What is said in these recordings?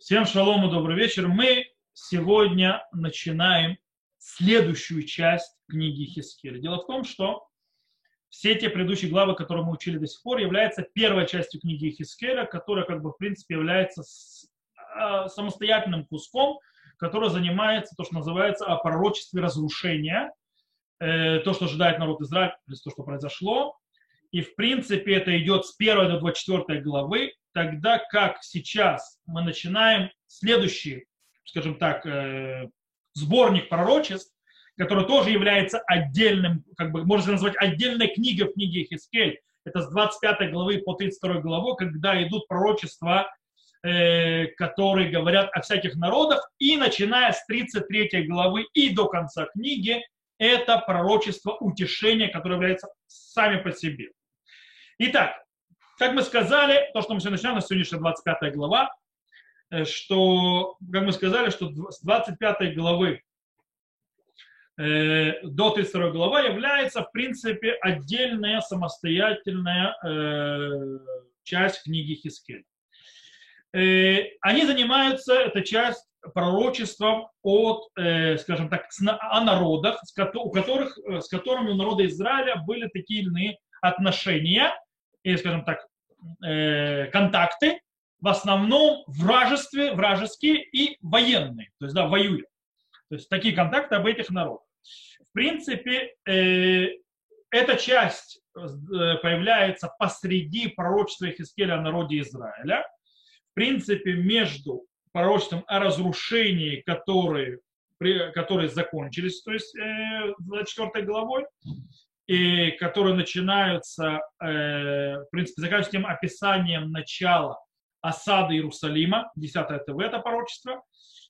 Всем шалом и добрый вечер. Мы сегодня начинаем следующую часть книги Хискеля. Дело в том, что все те предыдущие главы, которые мы учили до сих пор, являются первой частью книги Хискеля, которая, как бы, в принципе, является а, самостоятельным куском, который занимается то, что называется о пророчестве разрушения, э, то, что ожидает народ Израиля, то, что произошло. И, в принципе, это идет с 1 до 24 главы, тогда как сейчас мы начинаем следующий, скажем так, э, сборник пророчеств, который тоже является отдельным, как бы можно назвать отдельной книгой в книге Хискель. Это с 25 главы по 32 главу, когда идут пророчества, э, которые говорят о всяких народах, и начиная с 33 главы и до конца книги, это пророчество утешения, которое является сами по себе. Итак, как мы сказали, то, что мы сегодня начинаем, на сегодняшняя 25 глава, э, что, как мы сказали, что с 25 главы э, до 32 глава является, в принципе, отдельная самостоятельная э, часть книги Хискель. Э, они занимаются, эта часть, пророчеством от, э, скажем так, о народах, у которых, э, с которыми у народа Израиля были такие или иные отношения, или, скажем так, э, контакты, в основном вражестве, вражеские и военные, то есть, да, воюют. То есть такие контакты об этих народах. В принципе, э, эта часть э, появляется посреди пророчества Хискеля о народе Израиля. В принципе, между пророчеством о разрушении, которые, которые закончились, то есть э, 24 главой, и которые начинаются, э, в принципе, заканчиваются тем описанием начала осады Иерусалима, 10 это в это пророчество,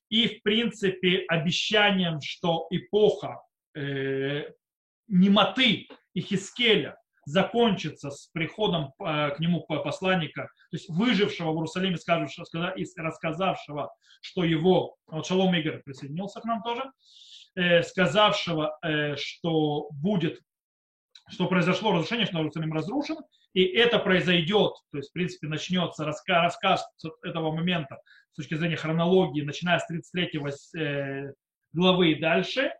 и, в принципе, обещанием, что эпоха э, немоты и Хискеля закончится с приходом э, к нему посланника, то есть выжившего в Иерусалиме, сказавшего, и рассказавшего, что его, вот Шалом Игорь присоединился к нам тоже, э, сказавшего, э, что будет что произошло разрушение, что Иерусалим разрушен, и это произойдет, то есть, в принципе, начнется рассказ, рассказ с этого момента с точки зрения хронологии, начиная с 33 э, главы и дальше.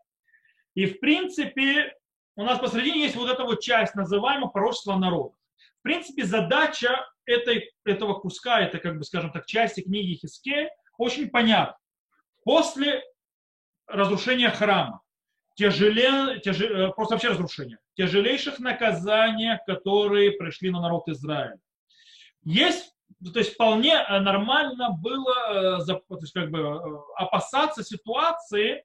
И, в принципе, у нас посередине есть вот эта вот часть, называемая пророчество народа. В принципе, задача этой, этого куска, это, как бы, скажем так, части книги Хискель, очень понятна. После разрушения храма, тяжелее, тяжелее, э, просто вообще разрушение, тяжелейших наказаний, которые пришли на народ Израиля. Есть, то есть вполне э, нормально было э, то есть как бы, опасаться ситуации,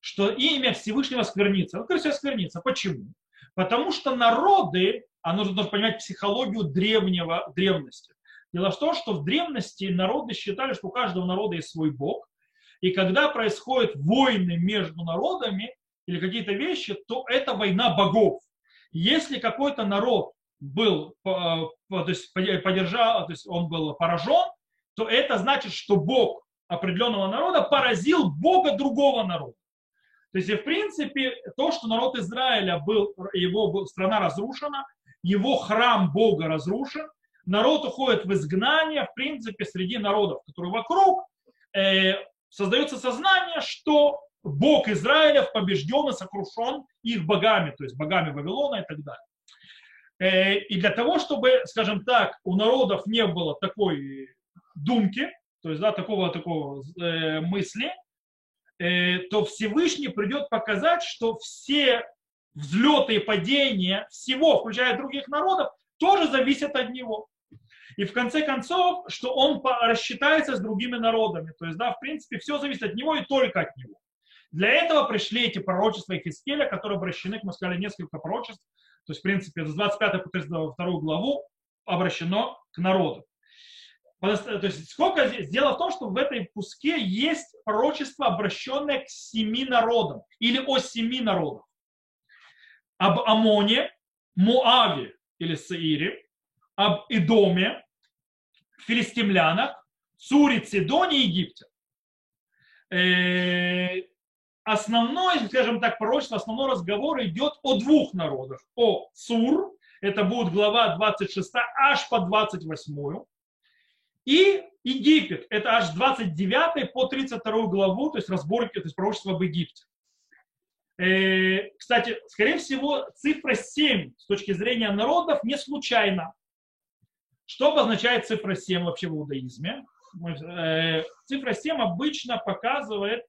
что имя Всевышнего сквернится. Ну, всего, сквернится. Почему? Потому что народы, а нужно тоже понимать психологию древнего, древности. Дело в том, что в древности народы считали, что у каждого народа есть свой бог, и когда происходят войны между народами, или какие-то вещи, то это война богов. Если какой-то народ был, то есть, поддержал, то есть он был поражен, то это значит, что Бог определенного народа поразил Бога другого народа. То есть, в принципе, то, что народ Израиля был, его страна разрушена, его храм Бога разрушен, народ уходит в изгнание, в принципе, среди народов, которые вокруг, э, создается сознание, что Бог Израилев побежден и сокрушен их богами, то есть богами Вавилона и так далее. Э, и для того, чтобы, скажем так, у народов не было такой думки, то есть да, такого, такого э, мысли, э, то Всевышний придет показать, что все взлеты и падения всего, включая других народов, тоже зависят от него. И в конце концов, что он рассчитается с другими народами. То есть, да, в принципе, все зависит от него и только от него. Для этого пришли эти пророчества Хискеля, которые обращены, как мы сказали, несколько пророчеств. То есть, в принципе, с 25 по 32 главу обращено к народу. То есть, сколько здесь? Дело в том, что в этой куске есть пророчество, обращенное к семи народам или о семи народах. Об Амоне, Муаве или Саире, об Идоме, филистимлянах, Суре, Сидоне и Египте. Основной, скажем так, пророчество, основной разговор идет о двух народах. О Сур, это будет глава 26 аж по 28, и Египет, это аж 29 по 32 главу, то есть разборки, то есть пророчество об Египте. Э, кстати, скорее всего, цифра 7 с точки зрения народов не случайна. Что обозначает цифра 7 вообще в иудаизме? Э, цифра 7 обычно показывает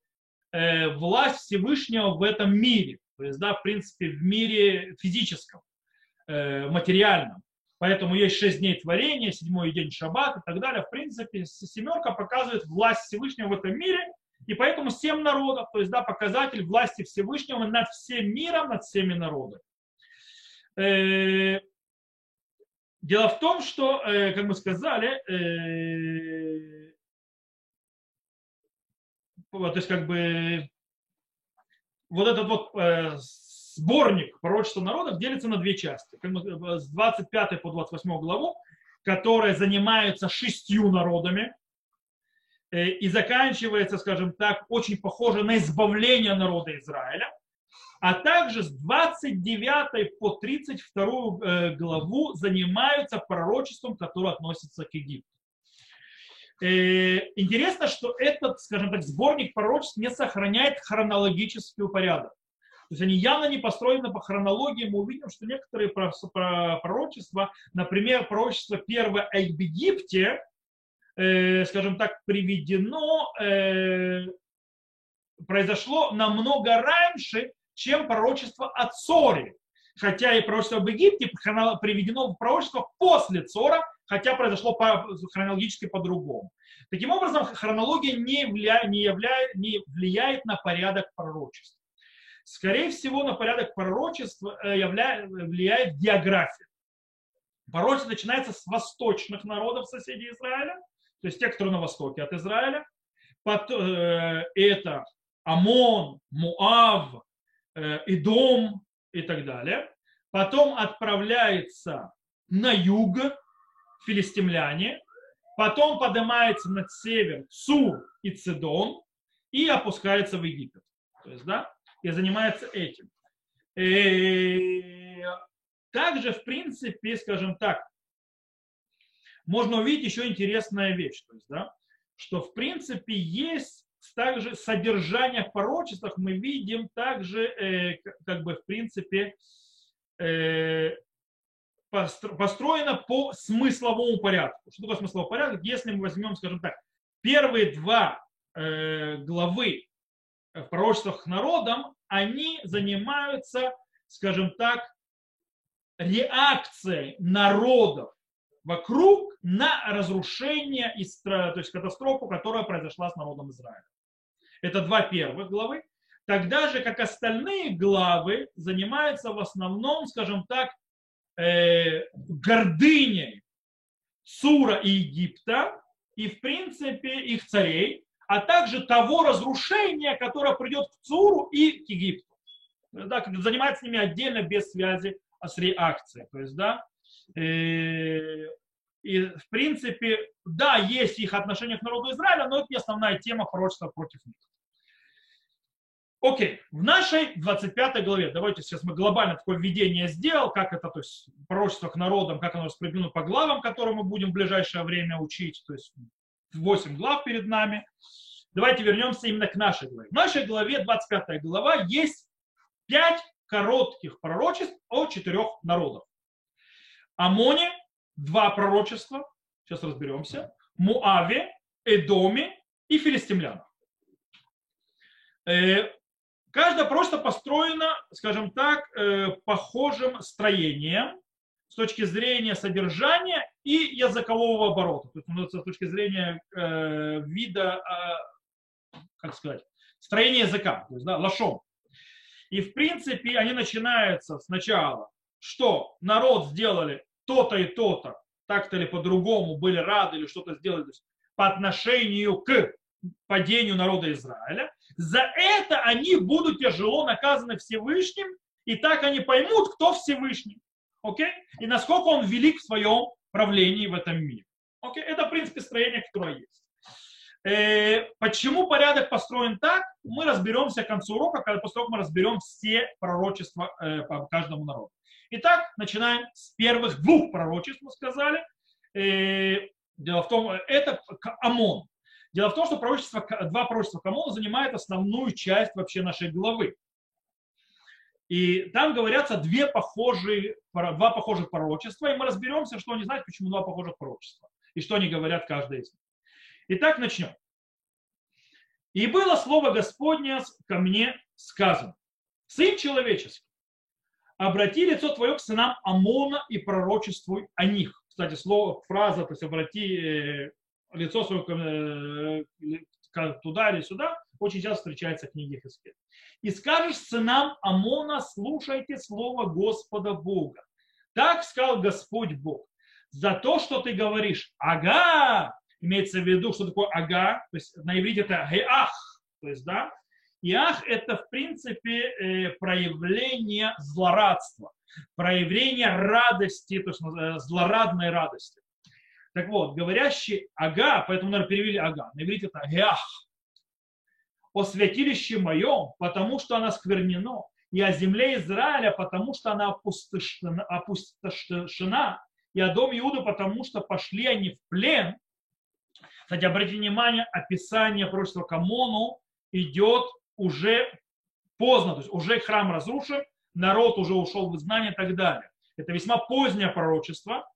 э, власть Всевышнего в этом мире. То есть, да, в принципе, в мире физическом, материальном. Поэтому есть шесть дней творения, седьмой день шаббат и так далее. В принципе, семерка показывает власть Всевышнего в этом мире, и поэтому семь народов, то есть да, показатель власти Всевышнего над всем миром, над всеми народами. Э, дело в том, что, э, как мы сказали, э, то есть как бы вот этот вот сборник пророчества народов делится на две части. С 25 по 28 главу, которые занимаются шестью народами, э, и заканчивается, скажем так, очень похоже на избавление народа Израиля, а также с 29 по 32 э, главу занимаются пророчеством, которое относится к Египту. Э, интересно, что этот, скажем так, сборник пророчеств не сохраняет хронологический порядок. То есть они явно не построены по хронологии. Мы увидим, что некоторые пророчества, например, пророчество первое о Египте, э, скажем так, приведено, э, произошло намного раньше, чем пророчество о Цоре. Хотя и пророчество об Египте приведено в пророчество после Цора, хотя произошло по, хронологически по-другому. Таким образом, хронология не, влия, не, являет, не влияет на порядок пророчества. Скорее всего, на порядок пророчества э, являет, влияет география. Пророчество начинается с восточных народов соседей Израиля, то есть те, которые на востоке от Израиля. Э, это Амон, Муав, э, Идом и так далее. Потом отправляется на юг филистимляне, потом поднимается на север Сур и Цидон и опускается в Египет. То есть, да, и занимается этим. И также, в принципе, скажем так, можно увидеть еще интересная вещь, то есть, да, что в принципе есть также содержание в пророчествах мы видим также, э, как бы в принципе, э, построено по смысловому порядку. Что такое смысловой порядок? Если мы возьмем, скажем так, первые два э, главы в пророчествах к народам, они занимаются, скажем так, реакцией народов вокруг на разрушение, то есть катастрофу, которая произошла с народом Израиля. Это два первых главы. Тогда же, как остальные главы, занимаются в основном, скажем так, э, гордыней Сура и Египта и, в принципе, их царей, а также того разрушения, которое придет к Цуру и к Египту. Да, занимается с ними отдельно, без связи а с реакцией. То есть, да, э, и в принципе, да, есть их отношение к народу Израиля, но это не основная тема пророчества против них. Окей, в нашей 25 главе, давайте сейчас мы глобально такое введение сделал, как это, то есть пророчество к народам, как оно распределено по главам, которые мы будем в ближайшее время учить, то есть 8 глав перед нами. Давайте вернемся именно к нашей главе. В нашей главе, 25 глава, есть 5 коротких пророчеств о четырех народах. Амоне, два пророчества, сейчас разберемся, Муаве, Эдоме и филистимлянах. Каждое пророчество построено, скажем так, э, похожим строением с точки зрения содержания и языкового оборота, то есть ну, с точки зрения э, вида, э, как сказать, строения языка, то есть да, лошом. И в принципе они начинаются сначала, что народ сделали то-то и то-то, так-то или по-другому, были рады или что-то сделали то есть, по отношению к падению народа Израиля. За это они будут тяжело наказаны Всевышним, и так они поймут, кто Всевышний. Окей? И насколько он велик в своем правлении в этом мире. Окей? Это, в принципе, строение, которое есть. Э, почему порядок построен так, мы разберемся к концу урока, когда после того мы разберем все пророчества э, по каждому народу. Итак, начинаем с первых двух пророчеств, мы сказали. Э, Дело в том, это ОМОН. Дело в том, что пророчество, два пророчества к ОМОНу занимают основную часть вообще нашей главы. И там говорятся две похожие, два похожих пророчества, и мы разберемся, что они знают, почему два похожих пророчества, и что они говорят каждое из них. Итак, начнем. И было слово Господне ко мне сказано. Сын человеческий, обрати лицо твое к сынам Амона и пророчествуй о них. Кстати, слово, фраза, то есть обрати э, лицо свое э, туда или сюда, очень часто встречается в книге Хискель. И скажешь сынам Амона, слушайте слово Господа Бога. Так сказал Господь Бог. За то, что ты говоришь, ага, имеется в виду, что такое ага, то есть на иврите это геах, то есть, да, и ах это, в принципе, э, проявление злорадства, проявление радости, то есть э, злорадной радости. Так вот, говорящий ага, поэтому, наверное, перевели ага, на иврите это геах, о святилище моем, потому что она сквернено, и о земле Израиля, потому что она опустошена, опустошена и о доме Иуда, потому что пошли они в плен. Кстати, обратите внимание, описание пророчества Камону идет уже поздно, то есть уже храм разрушен, народ уже ушел в изгнание и так далее. Это весьма позднее пророчество,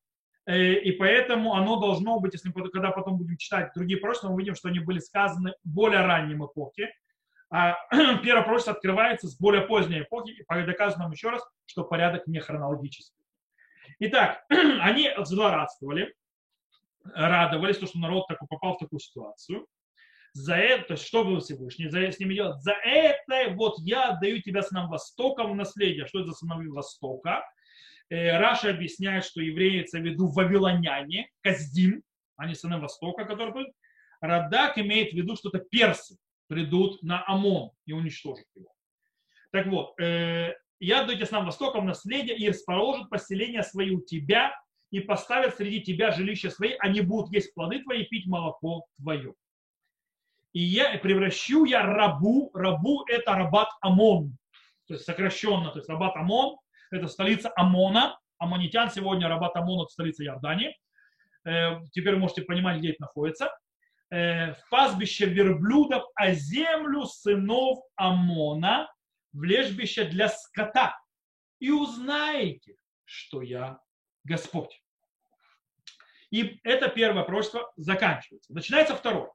и поэтому оно должно быть, если мы когда потом будем читать другие пророчества, мы увидим, что они были сказаны в более раннем эпохе. А первое пророчество открывается с более поздней эпохи, и доказано нам еще раз, что порядок не хронологический. Итак, они злорадствовали, радовались, то, что народ такой попал в такую ситуацию. За это, то есть что был Всевышний за, с ними делать? За это вот я отдаю тебя сынам Востока в наследие. Что это за сыновья Востока? Э, Раша объясняет, что евреи имеется в виду вавилоняне, Каздим, они сыны Востока, которые будут. Радак имеет в виду, что это персы придут на Амон и уничтожат его. Так вот, э, я отдаю тебе сынам Востока наследие и расположат поселения свои у тебя и поставят среди тебя жилища свои, они будут есть плоды твои и пить молоко твое и я превращу я рабу, рабу это Рабат Амон, то есть сокращенно, то есть Рабат Амон, это столица Амона, Амонитян сегодня Рабат Амон, это столица Иордании, э, теперь можете понимать, где это находится, э, в пастбище верблюдов, а землю сынов Амона в лежбище для скота. И узнаете, что я Господь. И это первое пророчество заканчивается. Начинается второе.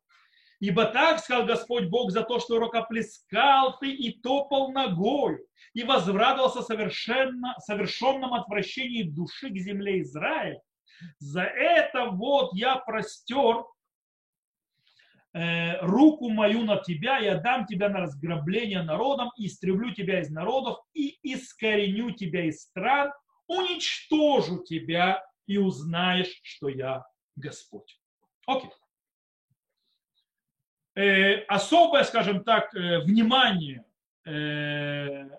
Ибо так сказал Господь Бог за то, что рукоплескал ты и топал ногою, и возрадовался совершенно, совершенном отвращении души к земле Израиля. За это вот я простер э, руку мою на тебя, я дам тебя на разграбление народом, и истреблю тебя из народов, и искореню тебя из стран, уничтожу тебя, и узнаешь, что я Господь. Окей. Э, особое, скажем так, э, внимание э,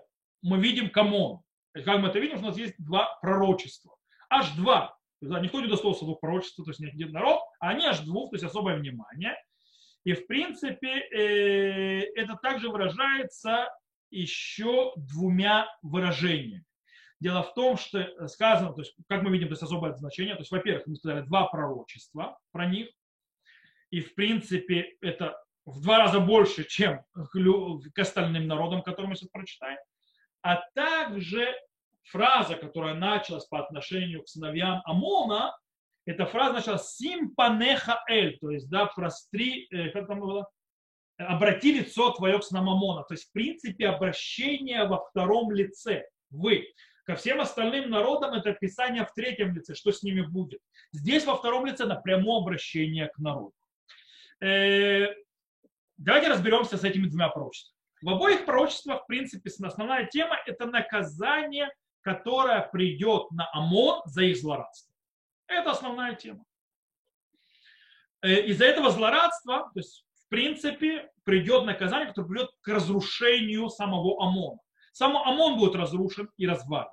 мы видим кому. Как мы это видим, у нас есть два пророчества. Аж два. Никто не достался двух пророчеств, то есть не один народ, а они аж двух, то есть особое внимание. И в принципе это также выражается еще двумя выражениями. Дело в том, что сказано, то есть, как мы видим, то есть особое значение, то есть, во-первых, мы сказали два пророчества про них, и в принципе это в два раза больше, чем к остальным народам, которые мы сейчас прочитаем, а также фраза, которая началась по отношению к сыновьям Амона, эта фраза началась «симпанеха эль», то есть, да, простри, э, как там было, обрати лицо твое к сынам Амона. То есть, в принципе, обращение во втором лице. Вы. Ко всем остальным народам это описание в третьем лице, что с ними будет. Здесь во втором лице напрямую обращение к народу. Э, Давайте разберемся с этими двумя пророчествами. В обоих пророчествах, в принципе, основная тема – это наказание, которое придет на ОМОН за их злорадство. Это основная тема. Э, из-за этого злорадства, то есть, в принципе, придет наказание, которое придет к разрушению самого ОМОНа. Сам ОМОН будет разрушен и развален.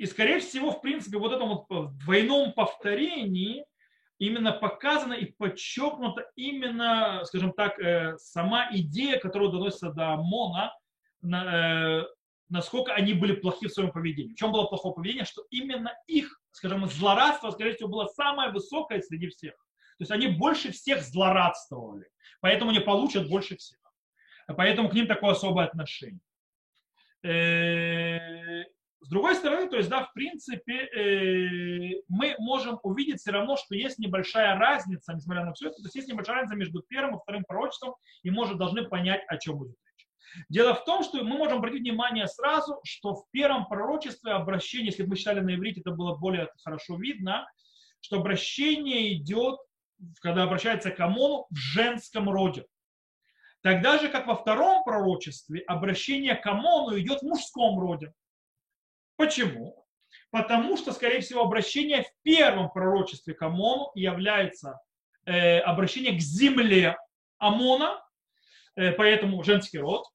И, скорее всего, в принципе, вот этом вот э, двойном повторении именно показана и подчеркнута именно, скажем так, э, сама идея, которая доносится до Мона, э, насколько они были плохи в своем поведении. В чем было плохое поведение? Что именно их, скажем, злорадство, скорее всего, было самое высокое среди всех. То есть они больше всех злорадствовали, поэтому они получат больше всех. Поэтому к ним такое особое отношение. С другой стороны, то есть, да, в принципе, э, мы можем увидеть все равно, что есть небольшая разница, несмотря на все это, то есть есть небольшая разница между первым и вторым пророчеством, и мы уже должны понять, о чем будет речь. Дело в том, что мы можем обратить внимание сразу, что в первом пророчестве обращение, если бы мы читали на иврите, это было более хорошо видно, что обращение идет, когда обращается к Амону, в женском роде. Тогда же, как во втором пророчестве, обращение к Амону идет в мужском роде. Почему? Потому что, скорее всего, обращение в первом пророчестве к Амону является э, обращение к земле Амона, э, поэтому женский род,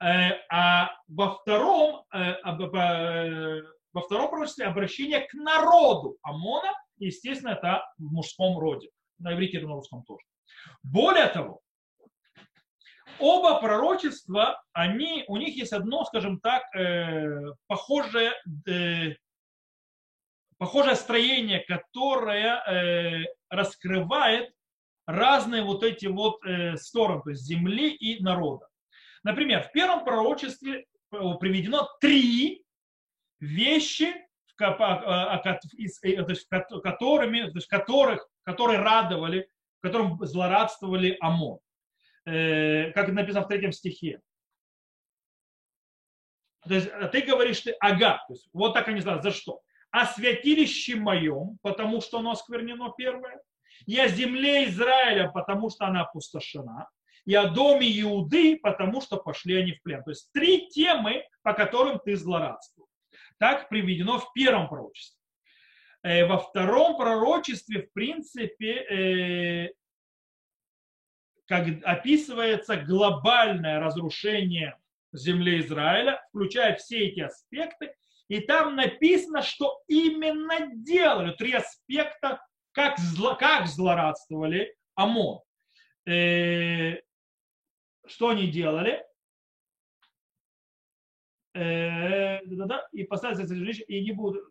э, а во втором, э, э, во втором пророчестве обращение к народу Амона, естественно, это в мужском роде. На иврите и на русском тоже. Более того, оба пророчества, они, у них есть одно, скажем так, э, похожее, э, похожее строение, которое э, раскрывает разные вот эти вот э, стороны, то есть земли и народа. Например, в первом пророчестве э, приведено три вещи, которыми, то есть, которых, которые радовали, которым злорадствовали ОМОН. Э, как написано в третьем стихе. То есть а ты говоришь, ты ага, то есть вот так они знают, за что? О святилище моем, потому что оно осквернено первое, и о земле Израиля, потому что она опустошена, и о доме Иуды, потому что пошли они в плен. То есть три темы, по которым ты злорадствовал. Так приведено в первом пророчестве. Э, во втором пророчестве, в принципе, э, как описывается глобальное разрушение земли Израиля, включая все эти аспекты, и там написано, что именно делали три аспекта, как, зло, как злорадствовали ОМОН. Э, что они делали? Э, да, да, и поставить жилище, и не будут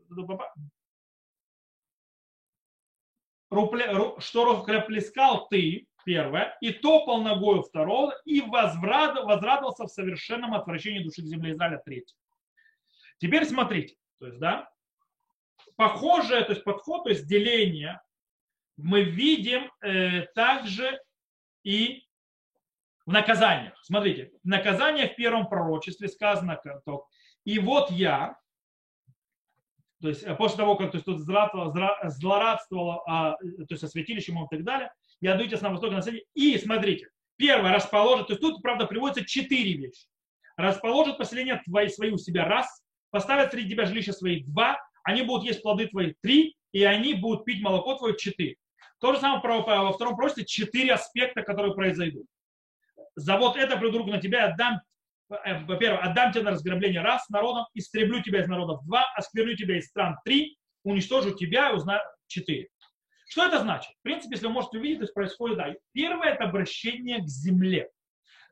что плескал ты, первое, и топал ногою второго, и возврат, возрадовался в совершенном отвращении души к земле Израиля третьего. Теперь смотрите, то есть, да, похожее, то есть подход, то есть деление, мы видим э, также и в наказаниях. Смотрите, наказание в первом пророчестве сказано, и вот я, то есть э, после того, как то есть, тут злорадствовало, а, то есть о святилище и так далее, и отдаются на восток на севере. И смотрите, первое расположит, то есть тут, правда, приводится четыре вещи. Расположит поселение твои, свои у себя раз, поставят среди тебя жилища свои два, они будут есть плоды твои три, и они будут пить молоко твое четыре. То же самое во втором пророчестве четыре аспекта, которые произойдут. За вот это приду на тебя отдам, э, во-первых, отдам тебя на разграбление раз народом, истреблю тебя из народов два, оскверню тебя из стран три, уничтожу тебя, узнаю четыре. Что это значит? В принципе, если вы можете увидеть, то есть происходит, да, первое это обращение к земле.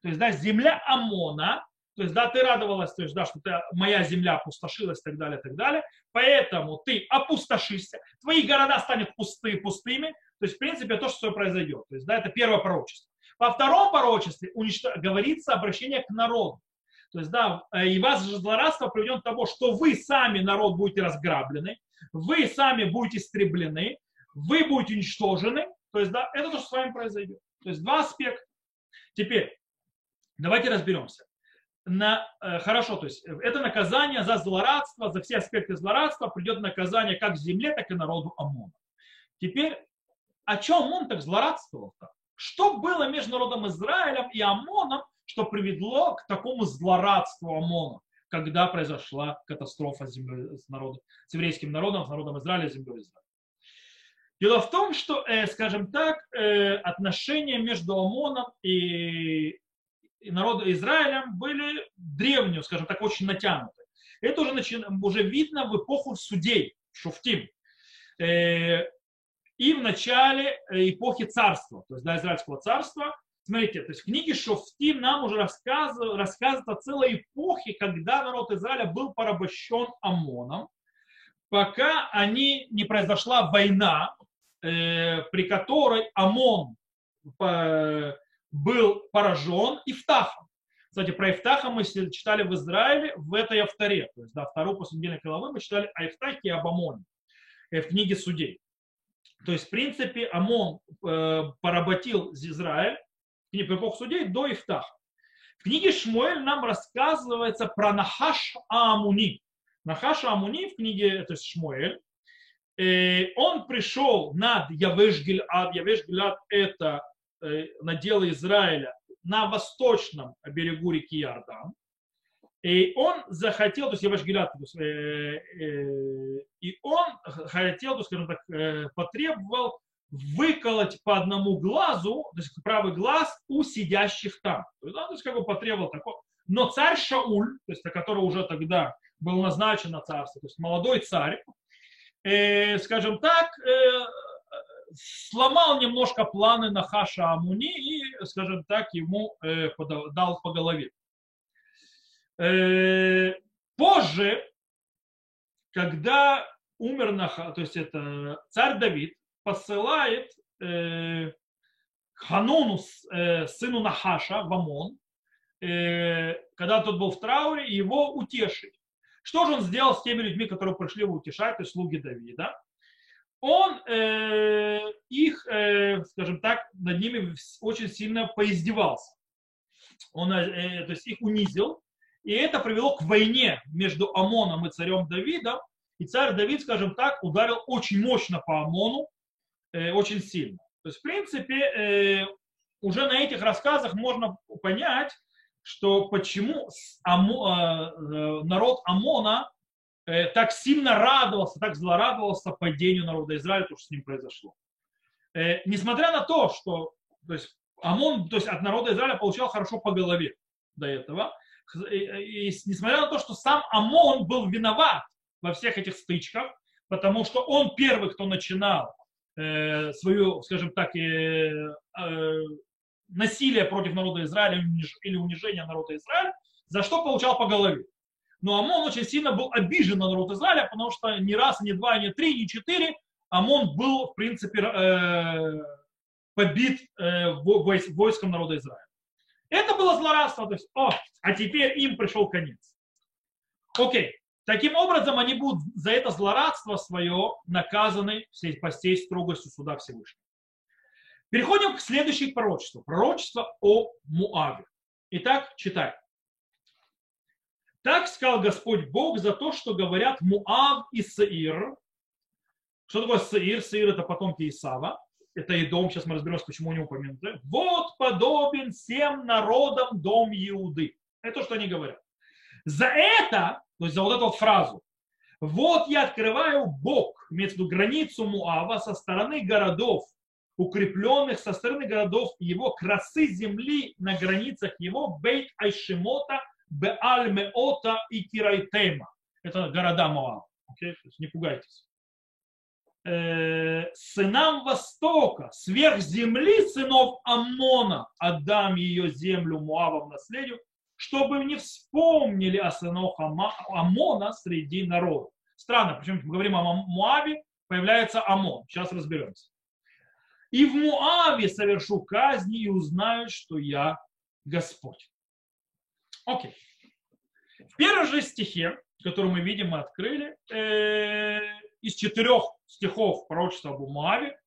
То есть, да, земля Амона, то есть, да, ты радовалась, то есть, да, что ты, моя земля опустошилась и так далее, и так далее. Поэтому ты опустошишься, твои города станут пустые, пустыми. То есть, в принципе, то, что произойдет. То есть, да, это первое пророчество. Во втором пророчестве уничтож... говорится обращение к народу. То есть, да, и вас же злорадство приведет к тому, что вы сами, народ, будете разграблены, вы сами будете истреблены, вы будете уничтожены, то есть, да, это то, что с вами произойдет. То есть два аспекта. Теперь, давайте разберемся. На, э, хорошо, то есть это наказание за злорадство, за все аспекты злорадства придет наказание как земле, так и народу Амона. Теперь, о чем он так злорадствовал-то? Что было между народом Израилем и Амоном, что привело к такому злорадству Амона, когда произошла катастрофа с, землей, с, народом, с еврейским народом, с народом Израиля и землей Израиля? Дело в том, что, э, скажем так, э, отношения между ОМОНом и, и народом Израилем были древние, скажем так, очень натянуты. Это уже, начи... уже видно в эпоху судей, Шуфтим. Э, и в начале эпохи царства, то есть до Израильского царства, Смотрите, то есть в книге Шофтим нам уже рассказывают, рассказывают о целой эпохе, когда народ Израиля был порабощен ОМОНом, пока они, не произошла война, э, при которой ОМОН э, был поражен Ифтахом. Кстати, про Ифтаха мы читали в Израиле в этой авторе. То есть, да, вторую после недельной главы мы читали о Ифтахе и об Амоне э, в книге Судей. То есть, в принципе, Амон э, поработил Израиль в эпоху судей до Ифтаха. В книге Шмуэль нам рассказывается про Нахаш Амуни. Нахаш Амуни в книге, то есть Шмуэль, э, он пришел над Явеш Гильад. Явеш Гильад это э, наделы Израиля на восточном берегу реки Иордан. И он захотел, то есть Яваш Гилят, э, э, и он хотел, то, скажем так, э, потребовал выколоть по одному глазу, то есть правый глаз у сидящих там. То есть, да, то есть как бы потребовал такого. Но царь Шауль, то есть который уже тогда был назначен на царство, то есть молодой царь, э, скажем так, э, сломал немножко планы на Хаша Амуни и, скажем так, ему э, дал по голове. Э, позже, когда умер Наха, то есть это царь Давид, посылает э, Хануну, сыну Нахаша, в Амон, когда тот был в трауре, его утешить. Что же он сделал с теми людьми, которые пришли его утешать, то есть слуги Давида? он э, их, э, скажем так, над ними очень сильно поиздевался. Он, э, то есть их унизил, и это привело к войне между Амоном и царем Давидом. И царь Давид, скажем так, ударил очень мощно по Амону, э, очень сильно. То есть, в принципе, э, уже на этих рассказах можно понять, что почему Амо, э, народ Амона Э, так сильно радовался, так злорадовался падению народа Израиля, то, что с ним произошло. Э, несмотря на то, что то есть, Амон то есть, от народа Израиля получал хорошо по голове до этого, и, несмотря на то, что сам Амон был виноват во всех этих стычках, потому что он первый, кто начинал э, свою, скажем так, э, э, насилие против народа Израиля или унижение народа Израиля, за что получал по голове. Но Амон очень сильно был обижен на народ Израиля, потому что ни раз, ни два, ни три, ни четыре Амон был, в принципе, э, побит э, войском народа Израиля. Это было злорадство. То есть, о, а теперь им пришел конец. Окей. Таким образом, они будут за это злорадство свое наказаны по всей строгостью суда Всевышнего. Переходим к следующему пророчеству. Пророчество о Муаве. Итак, читаем. Так сказал Господь Бог за то, что говорят Муав и Саир. Что такое Саир? Саир это потомки Исава. Это и дом, сейчас мы разберемся, почему не упомянуты. Вот подобен всем народам дом Иуды. Это то, что они говорят. За это, то есть за вот эту вот фразу, вот я открываю Бог, имеется в виду границу Муава со стороны городов, укрепленных со стороны городов его, красы земли на границах его, Бейт Айшимота, Беаль Меота и Кирайтема. Это города Моав. Okay? не пугайтесь. Э, сынам Востока, сверх земли сынов Амона, отдам ее землю Муавам наследию, чтобы не вспомнили о сынах Амона среди народа. Странно, почему мы говорим о Муаве, появляется Амон. Сейчас разберемся. И в Муаве совершу казни и узнают, что я Господь. Окей. В первом же стихе, который мы видим, мы открыли, э, из четырех стихов пророчества об Моаве,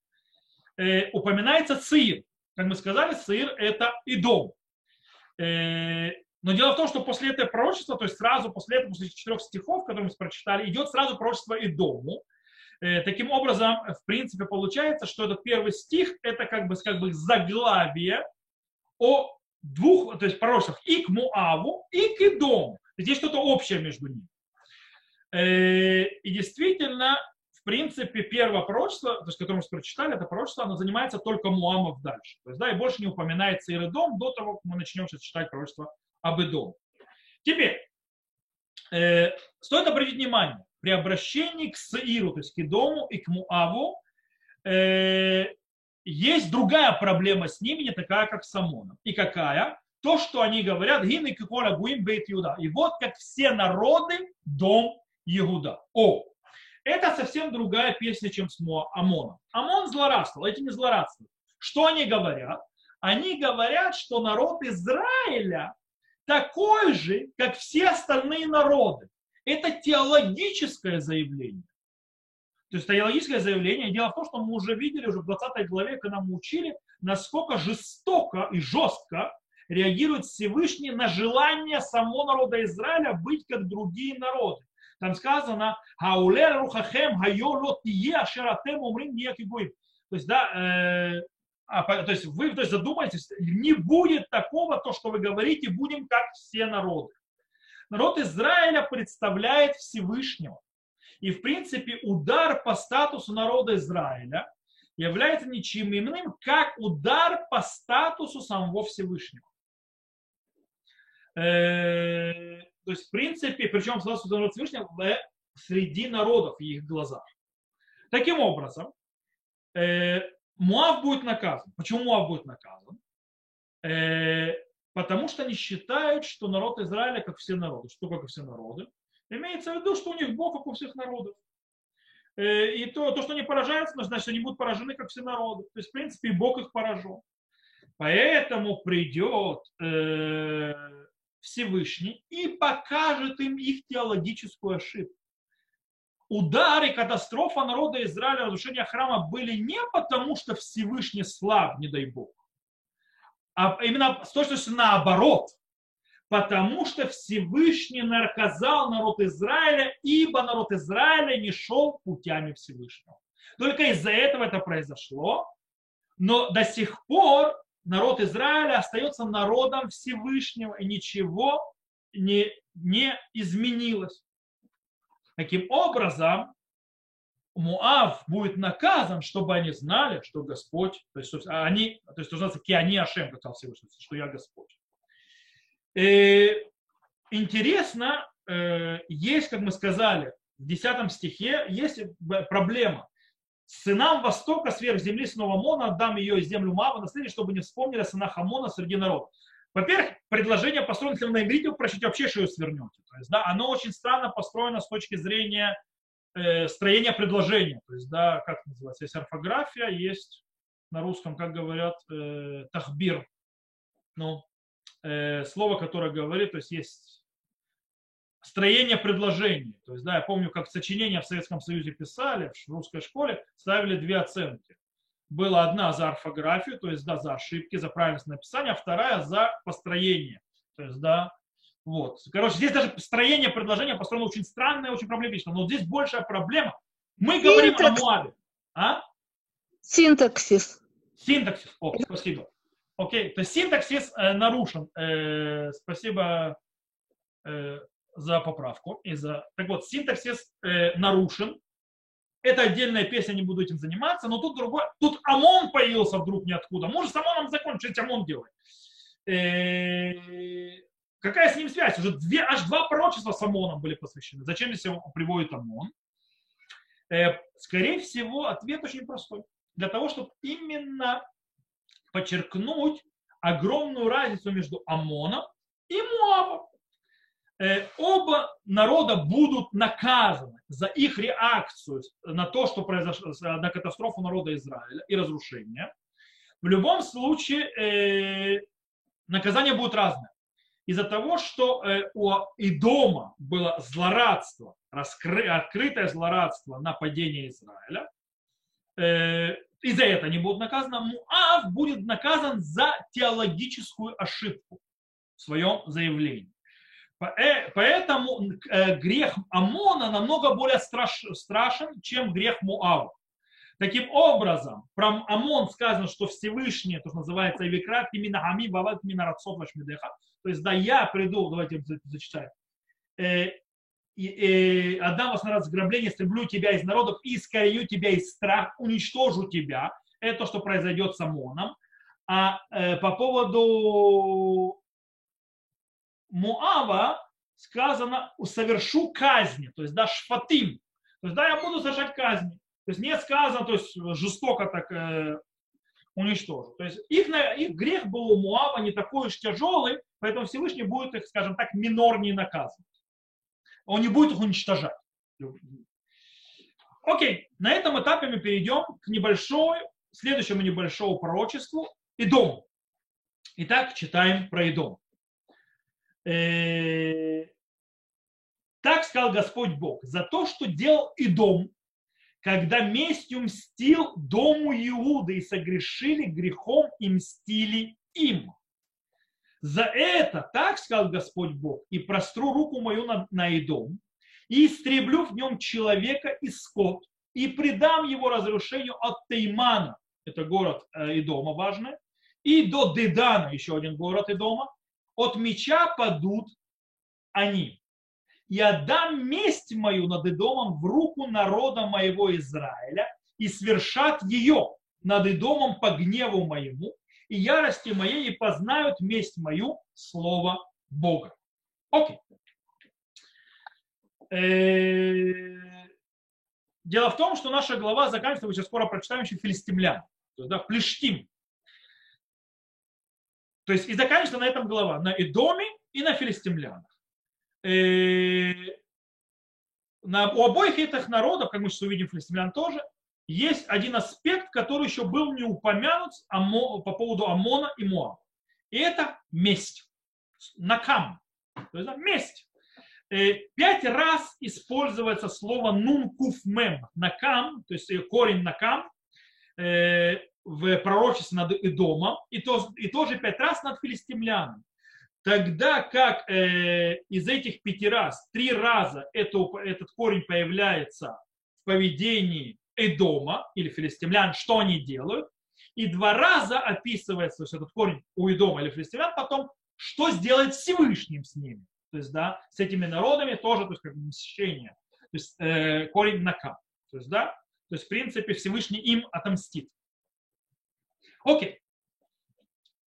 э, упоминается Цир. Как мы сказали, Цир – это Идом. Э, но дело в том, что после этого пророчества, то есть сразу после этого, после четырех стихов, которые мы прочитали, идет сразу пророчество Идому. Э, таким образом, в принципе, получается, что этот первый стих – это как бы, как бы заглавие о двух, то есть пророчествах и к Муаву, и к Идому. Здесь что-то общее между ними. Э, и действительно, в принципе, первое пророчество, то есть, которое мы прочитали, это пророчество, оно занимается только Муамов дальше. То есть, да, и больше не упоминается Иридом до того, как мы начнем сейчас читать пророчество об Идом. Теперь, э, стоит обратить внимание, при обращении к Саиру, то есть к Идому и к Муаву, э, есть другая проблема с ними, не такая, как с Амоном. И какая? То, что они говорят, гин и кикола гуим бейт Иуда. И вот как все народы, дом Иуда. О, это совсем другая песня, чем с Амоном. Амон злорадствовал, эти не злорадствуют. Что они говорят? Они говорят, что народ Израиля такой же, как все остальные народы. Это теологическое заявление. То есть теологическое заявление. Дело в том, что мы уже видели уже в 20 главе, когда мы учили, насколько жестоко и жестко реагирует Всевышний на желание самого народа Израиля быть как другие народы. Там сказано, хаулер рухахем хайо тие ашератем умрим То есть, да, э, а, то есть вы то есть, задумайтесь, не будет такого, то, что вы говорите, будем как все народы. Народ Израиля представляет Всевышнего. И, в принципе, удар по статусу народа Израиля является ничем иным, как удар по статусу самого Всевышнего. Э, то есть, в принципе, причем статус народа Всевышнего среди народов в их глазах. Таким образом, э, Муав будет наказан. Почему Муав будет наказан? Потому что они считают, что народ Израиля как все народы. Что как все народы? Имеется в виду, что у них Бог как у всех народов. Э, и то, то, что они поражаются, значит, они будут поражены как все народы. То есть, в принципе, Бог их поражен. Поэтому придет э, Всевышний и покажет им их теологическую ошибку удар и катастрофа народа Израиля, разрушение храма были не потому, что Всевышний слаб, не дай Бог, а именно с точностью наоборот, потому что Всевышний наказал народ Израиля, ибо народ Израиля не шел путями Всевышнего. Только из-за этого это произошло, но до сих пор народ Израиля остается народом Всевышнего, и ничего не, не изменилось. Таким образом, Муав будет наказан, чтобы они знали, что Господь, то есть они, то есть называется Киани Ашем, как сказал Всевышний, что я Господь. И интересно, э, есть, как мы сказали, в 10 стихе есть проблема. Сынам Востока сверх земли снова Мона отдам ее из землю Мава наследие, чтобы не вспомнили о сынах Амона среди народа. Во-первых, предложение построено, если вы на иврите прочтете, вообще ее свернете. То есть, да, оно очень странно построено с точки зрения э, строения предложения. То есть, да, как называется, есть орфография, есть на русском, как говорят, э, тахбир. Ну, э, слово, которое говорит, то есть есть строение предложений. То есть, да, я помню, как сочинения в Советском Союзе писали, в русской школе ставили две оценки была одна за орфографию, то есть да, за ошибки, за правильность написания, а вторая за построение. То есть, да, вот. Короче, здесь даже строение предложения построено очень странное, очень проблематично. Но здесь большая проблема. Мы Синтакс. говорим о Муаве. А? Синтаксис. Синтаксис. О, спасибо. Окей, то есть синтаксис э, нарушен. Э, спасибо э, за поправку. И за... Так вот, синтаксис э, нарушен. Это отдельная песня, не буду этим заниматься, но тут другой, тут ОМОН появился вдруг ниоткуда. Может, с ОМОНом закончить, ОМОН делает. Э, какая с ним связь? Уже две, аж два пророчества с ОМОНом были посвящены. Зачем здесь его приводит ОМОН? Э, скорее всего, ответ очень простой. Для того, чтобы именно подчеркнуть огромную разницу между ОМОНом и Муавом. Э, оба народа будут наказаны за их реакцию на то, что произошло, на катастрофу народа Израиля и разрушение. В любом случае э, наказание будет разное. Из-за того, что э, у Идома было злорадство, раскры, открытое злорадство на падение Израиля, из-за этого они будут наказаны. Муав будет наказан за теологическую ошибку в своем заявлении. Э, поэтому э, грех Амона намного более страш, страшен, чем грех Муава. Таким образом, про Амон сказано, что Всевышний, то, что называется Викрат, именно Ами, Бават, Минарацот, Вашмидеха. То есть, да, я приду, давайте зачитаем. Э, и, отдам вас на разграбление, стреблю тебя из народов и тебя из страх, уничтожу тебя. Это то, что произойдет с Амоном. А э, по поводу Муава сказано совершу казни, то есть да, шфатим. То есть да, я буду совершать казни. То есть не сказано, то есть жестоко так, э, уничтожил. То есть их, их грех был у Муава не такой уж тяжелый, поэтому Всевышний будет их, скажем так, минорнее наказывать. Он не будет их уничтожать. Окей, на этом этапе мы перейдем к небольшой, следующему небольшому пророчеству Идом. Итак, читаем про Идом. Э, так сказал Господь Бог, за то, что делал Идом, когда местью мстил дому Иуды и согрешили грехом и мстили им. За это, так сказал Господь Бог, и простру руку мою на, на Идом, и истреблю в нем человека и скот, и предам его разрушению от Теймана, это город э, Идома важный, и до Дедана, еще один город Идома, от меча падут они и отдам месть мою над Идомом в руку народа моего Израиля, и свершат ее над Идомом по гневу моему, и ярости моей, и познают месть мою, слово Бога. Окей. Э, дело в том, что наша глава заканчивается, мы сейчас скоро прочитаем еще филистимлян, да, плештим. То есть и заканчивается на этом глава, на Идоме и на филистимлянах. Э, на, у обоих этих народов, как мы сейчас увидим, филистимлян тоже, есть один аспект, который еще был не упомянут по поводу Амона и Моаба. И это месть. Накам. То есть месть. Э, пять раз используется слово нун. Накам, то есть корень накам э, в пророчестве над Идомом, и, то, и тоже пять раз над филистимлянами. Тогда как э, из этих пяти раз, три раза это, этот корень появляется в поведении Эдома или филистимлян, что они делают, и два раза описывается что этот корень у Эдома или филистимлян, потом, что сделает Всевышним с ними. То есть, да, с этими народами тоже, то есть, как мщение. То есть, э, корень накам. То есть, да, то есть, в принципе, Всевышний им отомстит. Окей.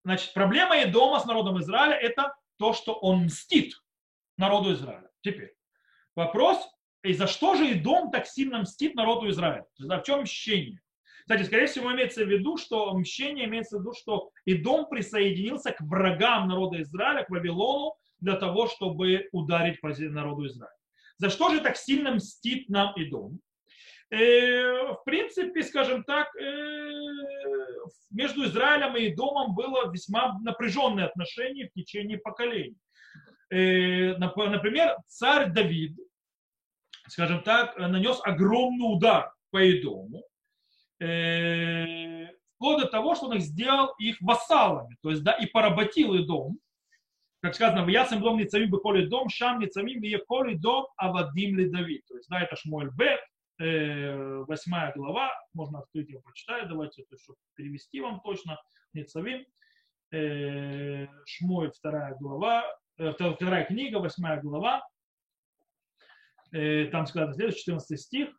Значит, проблема Едома с народом Израиля – это то, что он мстит народу Израиля. Теперь вопрос, и за что же Идом так сильно мстит народу Израиля? В чем мщение? Кстати, скорее всего, имеется в виду, что мщение имеется в виду, что Идом присоединился к врагам народа Израиля, к Вавилону, для того, чтобы ударить по народу Израиля. За что же так сильно мстит нам Идом? Э, в принципе, скажем так, э, между Израилем и Домом было весьма напряженное отношение в течение поколений. Э, например, царь Давид, скажем так, нанес огромный удар по Идому, вплоть до того, что он их сделал их вассалами, то есть, да, и поработил Идом, как сказано, в ясен дом ницамим бы дом, шам ницамим и коли дом, авадим ли Давид. То есть, да, это Шмуэль Бет, Э, восьмая глава, можно открыть его, прочитать, давайте, то, чтобы перевести вам точно, Ницавим, э, Шмуэль, вторая глава, э, вторая книга, восьмая глава, там сказано, следующий 14 стих,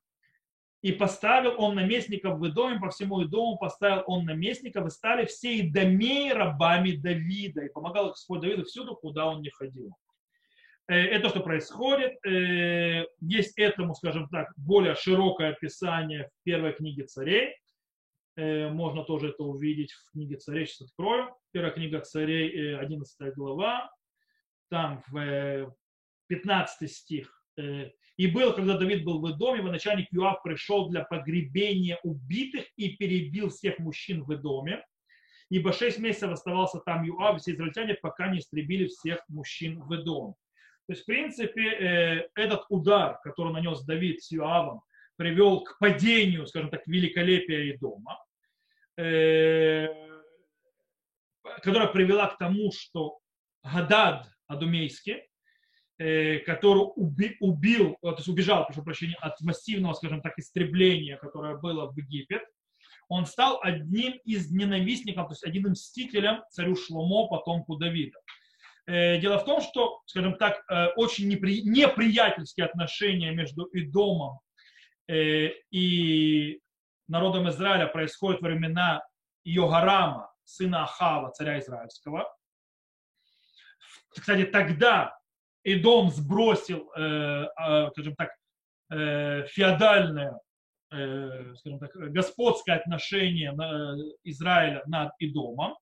и поставил он наместников в доме, по всему дому поставил он наместников, и стали все и домей рабами Давида, и помогал Господь Давиду всюду, куда он не ходил. Э, это что происходит. Э, есть этому, скажем так, более широкое описание в первой книге царей. Э, можно тоже это увидеть в книге царей. Сейчас открою. Первая книга царей, 11 глава. Там в 15 стих. И был, когда Давид был в доме, начальник Юав пришел для погребения убитых и перебил всех мужчин в доме. Ибо шесть месяцев оставался там Юав, все израильтяне, пока не истребили всех мужчин в доме. То есть, в принципе, э, этот удар, который нанес Давид с Иоавом, привел к падению, скажем так, великолепия и дома, э, которая привела к тому, что Гадад Адумейский, э, который убил, то есть убежал, прошу прощения, от массивного, скажем так, истребления, которое было в Египет, он стал одним из ненавистников, то есть одним мстителем царю Шломо, потомку Давида. Э, дело в том, что, скажем так, э, очень непри... неприятельские отношения между Идомом э, и народом Израиля происходят во времена Йогарама, сына Ахава, царя израильского. Кстати, тогда Идом сбросил, скажем так, феодальное скажем так, господское отношение Израиля над Идомом.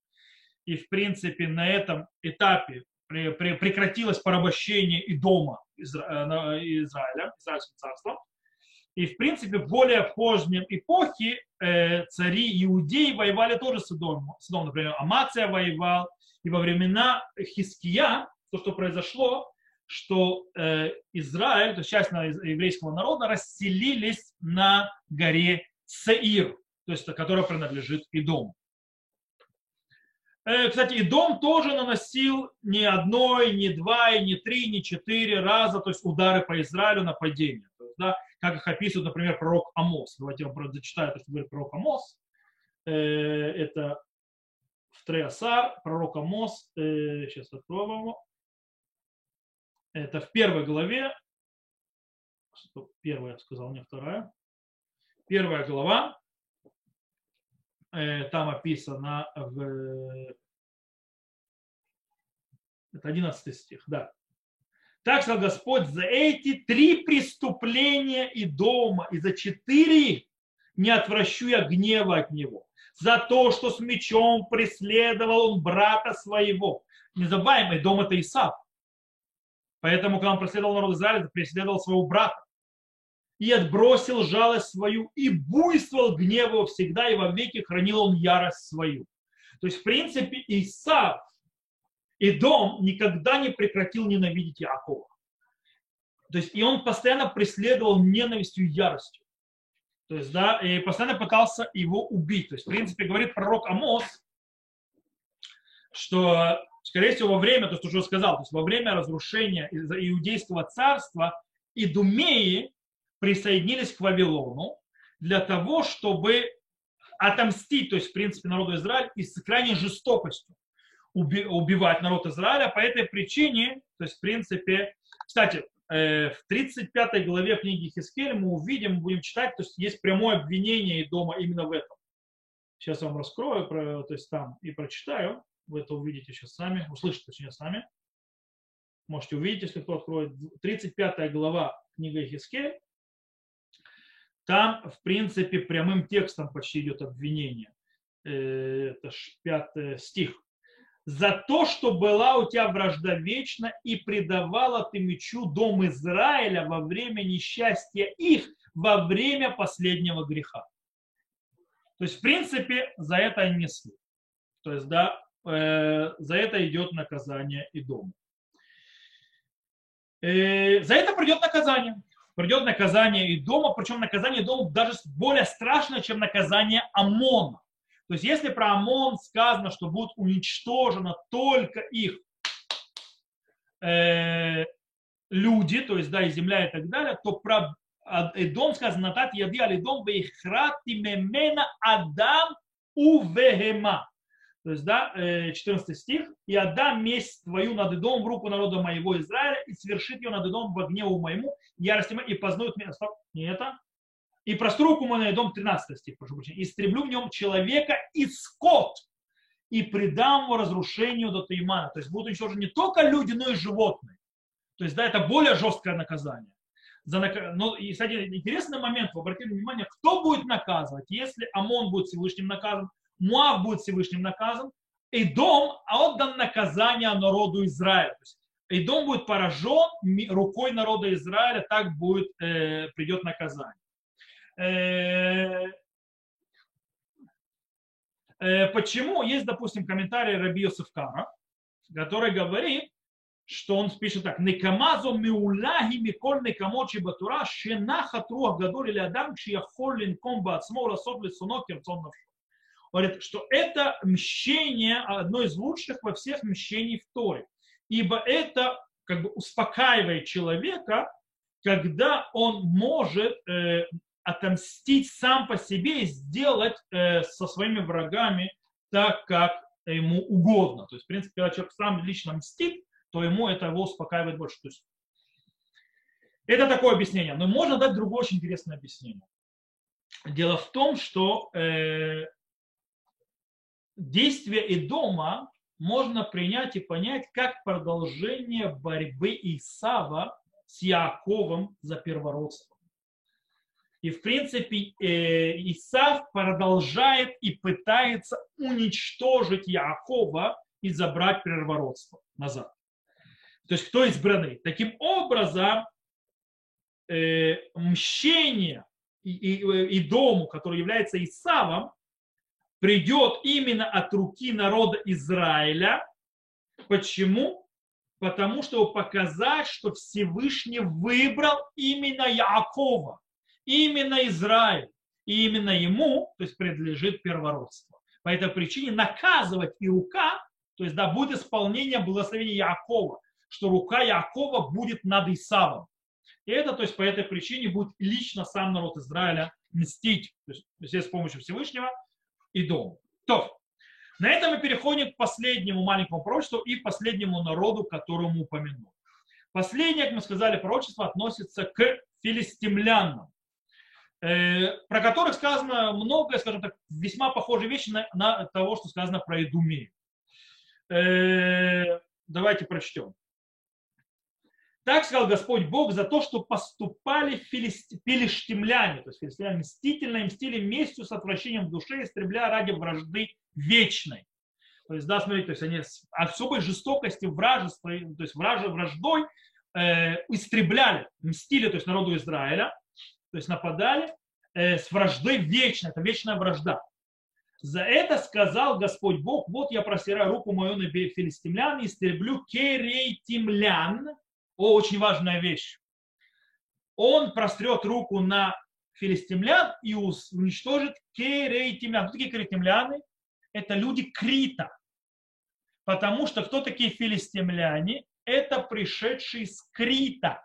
И, в принципе, на этом этапе прекратилось порабощение Идома Израиля, Израильским царством. И, в принципе, в более позднем эпохе э, цари иудеи воевали тоже с Идомом. С Идомом. Например, Амация воевал. И во времена Хиския, то, что произошло, что э, Израиль, то есть часть еврейского народа, расселились на горе Сеир, то есть, которая принадлежит Идому. Э, кстати, Идом тоже наносил не одной, не два, и не три, не четыре раза, то есть удары по Израилю, нападения. То есть, да, как их описывает, например, пророк Амос. Давайте я вам зачитаю то, что говорит пророк Амос. Э, это в Треасар, пророк Амос, э, сейчас откроем его. Это в первой главе, первая, я сказал, не вторая. Первая глава, Э, там описано в... Это 11 стих, да. Так сказал Господь, за эти три преступления и дома, и за четыре не отвращу я гнева от него. За то, что с мечом преследовал он брата своего. Не забываем, дом это Исав. Поэтому, когда он преследовал народ Израиля, преследовал своего брата и отбросил жалость свою, и буйствовал гнев его всегда, и во веки хранил он ярость свою. То есть, в принципе, Исав и дом никогда не прекратил ненавидеть Иакова. То есть, и он постоянно преследовал ненавистью и яростью. То есть, да, и постоянно пытался его убить. То есть, в принципе, говорит пророк Амос, что, скорее всего, во время, то, что уже сказал, то есть во время разрушения иудейского царства Идумеи присоединились к Вавилону для того, чтобы отомстить, то есть, в принципе, народу Израиля и с крайней жестокостью убивать народ Израиля. По этой причине, то есть, в принципе, кстати, э, в 35 главе книги Хискель мы увидим, будем читать, то есть есть прямое обвинение дома именно в этом. Сейчас я вам раскрою, то есть там и прочитаю. Вы это увидите сейчас сами, услышите точнее сами. Можете увидеть, если кто откроет. 35 глава книги Хискель. Там, в принципе, прямым текстом почти идет обвинение. Э, это пятый стих. За то, что была у тебя вражда вечна и предавала ты мечу дом Израиля во время несчастья их, во время последнего греха. То есть, в принципе, за это они несли. То есть, да, э, за это идет наказание и дом. Э, за это придет наказание придет наказание и дома, причем наказание дома даже более страшное, чем наказание ОМОНа. То есть если про ОМОН сказано, что будет уничтожено только их э, люди, то есть да, и земля и так далее, то про дом сказано, натат яди алидом вейхрати мемена адам увегема. То есть, да, 14 э, стих. «И отдам месть твою над Идом в руку народа моего Израиля, и свершит ее над Идом в гневу моему, ярости моей, и познают меня». Стоп, не это. «И простру руку мою на Идом», 13 стих, прошу прощения, «Истреблю в нем человека и скот, и предам его разрушению до Таимана». То есть будут уничтожены не только люди, но и животные. То есть, да, это более жесткое наказание. За нак... Но, и, кстати, интересный момент, вы обратили внимание, кто будет наказывать, если ОМОН будет Всевышним наказан, Муав будет Всевышним наказан, и дом отдан наказание народу Израиля. То есть Идом будет поражен рукой народа Израиля, так будет, э, придет наказание. Э, э, почему? Есть, допустим, комментарий Раби Йосефкара, который говорит, что он пишет так, «Некамазо меулаги миколь некамочи батура, шена хатруах гадоль или адам, кшияхол линком баацмо, ласот лисуно керцон навшо» говорит, что это мщение одно из лучших во всех мщений в Торе. Ибо это как бы успокаивает человека, когда он может э, отомстить сам по себе и сделать э, со своими врагами так, как ему угодно. То есть, в принципе, когда человек сам лично мстит, то ему это его успокаивает больше. То есть, это такое объяснение. Но можно дать другое очень интересное объяснение. Дело в том, что э, действие и дома можно принять и понять как продолжение борьбы Исава с Яковом за первородство. И, в принципе, э, Исав продолжает и пытается уничтожить Яакова и забрать первородство назад. То есть кто избранный. Таким образом, э, мщение и, и дому, который является Исавом, придет именно от руки народа Израиля. Почему? Потому что показать, что Всевышний выбрал именно Яакова, именно Израиль, и именно ему, то есть принадлежит первородство. По этой причине наказывать и рука, то есть да, будет исполнение благословения Яакова, что рука Яакова будет над Исавом. И это, то есть по этой причине будет лично сам народ Израиля мстить, то есть, то есть с помощью Всевышнего, и дом. То, на этом мы переходим к последнему маленькому пророчеству и последнему народу, которому упомянул. Последнее, как мы сказали, пророчество относится к филистимлянам, э, про которых сказано много, скажем так, весьма похожие вещи на, на того, что сказано про Идумею. Э, давайте прочтем. Так сказал Господь Бог за то, что поступали филистимляне, то есть филистимляне мстительно и мстили местью с отвращением в душе, истребляя ради вражды вечной. То есть, да, смотрите, то есть они с особой жестокостью, вражества, то есть враж, враждой э, истребляли, мстили, то есть народу Израиля, то есть нападали э, с враждой вечной, это вечная вражда. За это сказал Господь Бог, вот я простираю руку мою на филистимлян и истреблю керейтимлян, о, очень важная вещь. Он прострет руку на филистимлян и уничтожит керейтимлян. Кто такие керейтимляны? Это люди Крита. Потому что кто такие филистимляне? Это пришедшие с Крита.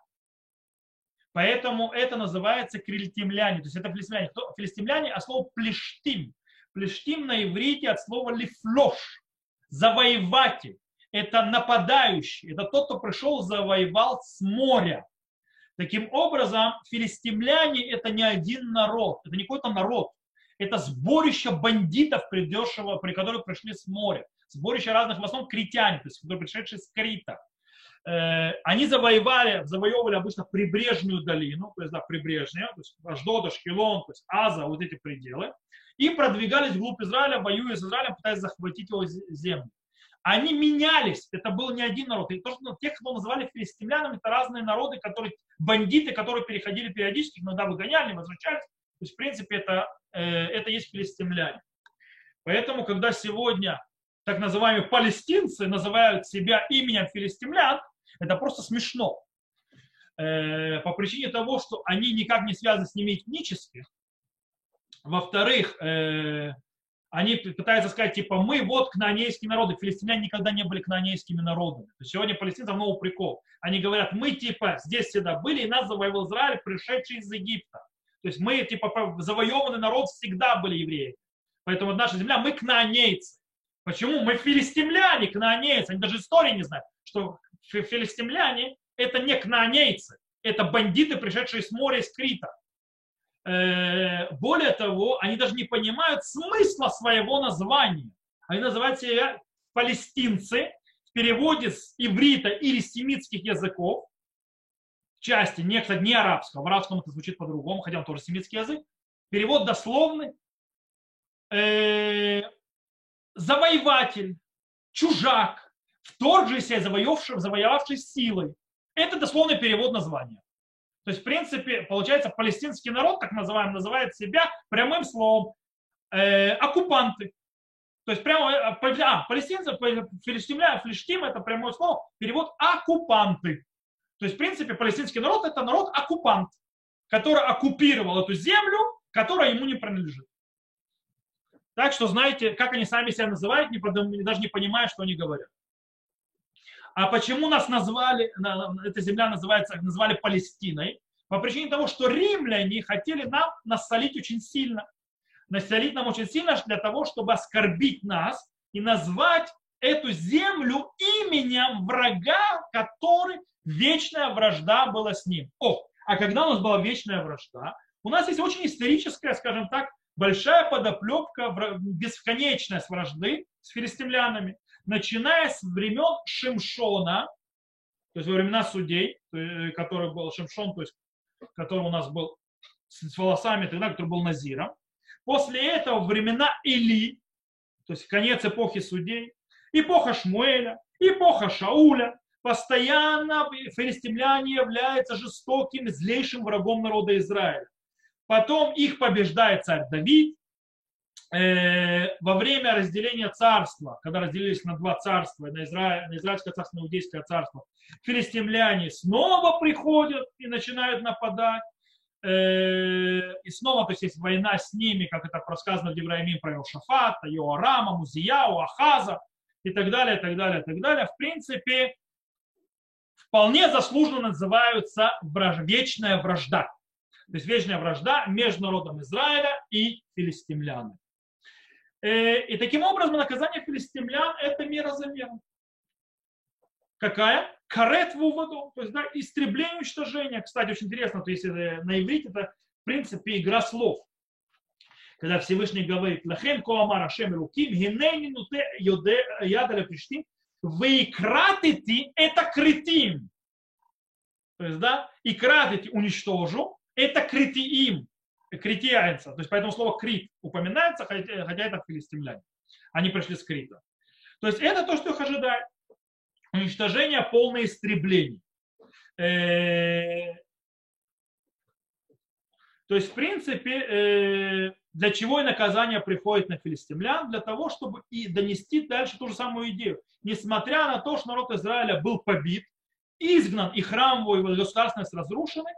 Поэтому это называется крильтимляне. То есть это филистимляне. Кто? Филистимляне, а слово плештим. Плештим на иврите от слова лифлош. Завоеватель это нападающий, это тот, кто пришел, завоевал с моря. Таким образом, филистимляне это не один народ, это не какой-то народ, это сборище бандитов, придешего, при которых пришли с моря. Сборище разных, в основном критяне, то есть которые пришедшие с Крита. Э, они завоевали, завоевывали обычно прибрежную долину, то есть да, прибрежная, то есть Аждода, Шкилон, то есть Аза, вот эти пределы, и продвигались вглубь Израиля, воюя с Израилем, пытаясь захватить его землю. Они менялись. Это был не один народ. И то, что тех, кого называли филистимлянами, это разные народы, которые, бандиты, которые переходили периодически, иногда выгоняли, возвращались. То есть, в принципе, это, э, это есть филистимляне. Поэтому, когда сегодня так называемые палестинцы называют себя именем филистимлян, это просто смешно. Э, по причине того, что они никак не связаны с ними этнически. Во-вторых, э, они пытаются сказать, типа, мы вот кнаанейские народы. Филистимляне никогда не были кнаанейскими народами. То есть сегодня палестинцам новый прикол. Они говорят, мы, типа, здесь всегда были, и нас завоевал Израиль, пришедший из Египта. То есть мы, типа, завоеванный народ всегда были евреи. Поэтому наша земля, мы кнаанейцы. Почему? Мы филистимляне, кнаанейцы. Они даже истории не знают, что филистимляне это не кнаанейцы. Это бандиты, пришедшие с моря, из Крита. Э, более того, они даже не понимают смысла своего названия. Они называют себя палестинцы в переводе с иврита или семитских языков, части, не, кстати, не арабского, в арабском это звучит по-другому, хотя он тоже семитский язык. Перевод дословный. Э, завоеватель, чужак, вторгшийся, завоевавший, завоевавший силой. Это дословный перевод названия. То есть, в принципе, получается, палестинский народ, так называемый, называет себя прямым словом э, оккупанты. То есть прямо, э, а, палестинцы, филистимля, филистим это прямое слово, перевод оккупанты. То есть, в принципе, палестинский народ это народ оккупант, который оккупировал эту землю, которая ему не принадлежит. Так что знаете, как они сами себя называют, не, даже не понимая, что они говорят. А почему нас назвали, эта земля называется, назвали Палестиной? По причине того, что римляне хотели нам насолить очень сильно. Насолить нам очень сильно для того, чтобы оскорбить нас и назвать эту землю именем врага, который вечная вражда была с ним. О, а когда у нас была вечная вражда, у нас есть очень историческая, скажем так, большая подоплепка, бесконечная с вражды с филистимлянами начиная с времен Шимшона, то есть во времена судей, который был Шимшон, то есть который у нас был с волосами тогда, который был Назиром. После этого времена Или, то есть конец эпохи судей, эпоха Шмуэля, эпоха Шауля, постоянно филистимляне являются жестоким, злейшим врагом народа Израиля. Потом их побеждает царь Давид. Э, во время разделения царства, когда разделились на два царства, на, Израиль, на Израильское царство, на Иудейское царство, филистимляне снова приходят и начинают нападать. Э, и снова, то есть есть война с ними, как это рассказано в Девраимим про Иошафата, Йоарама, Музияу, Ахаза и так далее, и так далее, и так далее. В принципе, вполне заслуженно называются враж... вечная вражда. То есть вечная вражда между народом Израиля и филистимлянами. Э, и таким образом наказание филистимлян – это мера за меру. Какая? Карет в воду, то есть да, истребление, уничтожение. Кстати, очень интересно, то есть э, на иврите это в принципе игра слов. Когда Всевышний говорит, лахем коамар ашем руким, гинени нуте ядаля приштим, вы кратите это критим. То есть, да, и кратите уничтожу, это критиим, критианца. То есть поэтому слово крит упоминается, хотя, хотя это филистимляне. Они пришли с крита. То есть это то, что их ожидает. Уничтожение, полное истребление. Э, то есть, в принципе, э, для чего и наказание приходит на филистимлян? Для того, чтобы и донести дальше ту же самую идею. Несмотря на то, что народ Израиля был побит, изгнан, и храм его, государственность разрушены,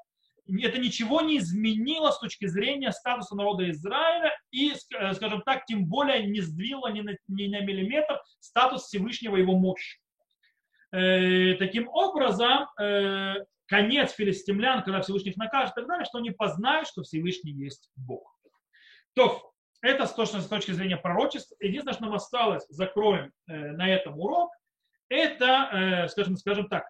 это ничего не изменило с точки зрения статуса народа Израиля и, э, скажем так, тем более не сдвинуло ни на, ни на миллиметр статус Всевышнего его мощи. Э, таким образом, э, конец филистимлян, когда Всевышний их накажет и так далее, что они познают, что Всевышний есть Бог. То, это с точки, зрения пророчества. Единственное, что нам осталось, закроем на этом урок, это, скажем, скажем так,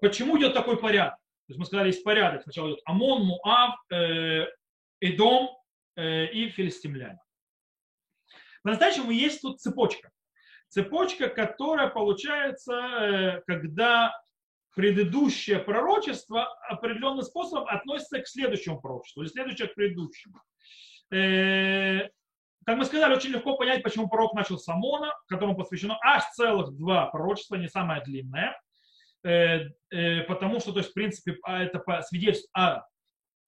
почему идет такой порядок. То есть мы сказали, есть порядок. Сначала идет Амон, Муав, э, Эдом э, и филистимляне. По-настоящему есть тут цепочка. Цепочка, которая получается, э, когда предыдущее пророчество определенным способом относится к следующему пророчеству, или следующее к предыдущему. Как мы сказали, очень легко понять, почему пророк начал с Амона, которому посвящено аж целых два пророчества, не самое длинное. Э, э, потому что, то есть, в принципе, а, это свидетельство о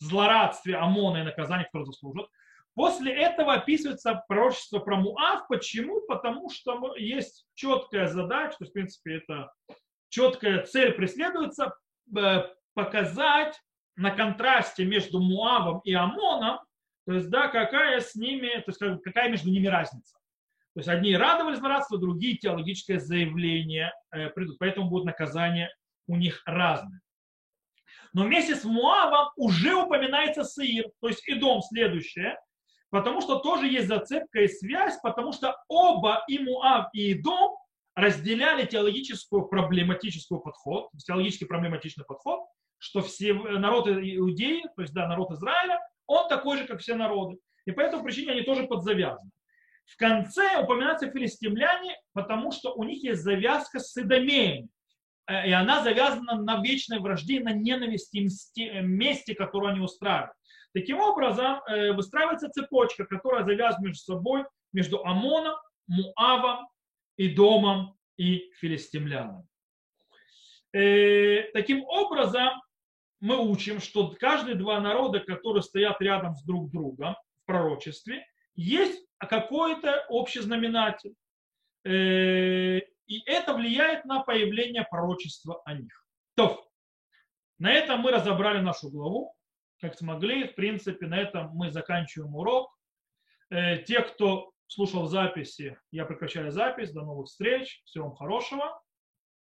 злорадстве ОМОНа и наказании, которое заслужат. После этого описывается пророчество про Муав. Почему? Потому что есть четкая задача, то есть, в принципе, это четкая цель преследуется, э, показать на контрасте между Муавом и Амоном, то есть, да, какая с ними, то есть, какая между ними разница. То есть одни радовались злорадству, другие теологическое заявление э, придут. Поэтому будут наказания у них разные. Но вместе с Муавом уже упоминается Саир, то есть и дом следующее, потому что тоже есть зацепка и связь, потому что оба и Муав, и Идом разделяли теологическую проблематическую подход, теологически проблематичный подход, что все народ иудеи, то есть да, народ Израиля, он такой же, как все народы. И по этой причине они тоже подзавязаны. В конце упоминаются филистимляне, потому что у них есть завязка с Идомеем. Э, и она завязана на вечной вражде, на ненависти и э, мести, которую они устраивают. Таким образом, э, выстраивается цепочка, которая завязана между собой, между Амоном, Муавом, Идомом и филистимлянами. Таким образом, мы учим, что каждые два народа, которые стоят рядом с друг другом в пророчестве, есть какой-то общий знаменатель. Э, и это влияет на появление пророчества о них. То, на этом мы разобрали нашу главу, как смогли. В принципе, на этом мы заканчиваем урок. Э, те, кто слушал записи, я прекращаю запись. До новых встреч. Всего вам хорошего.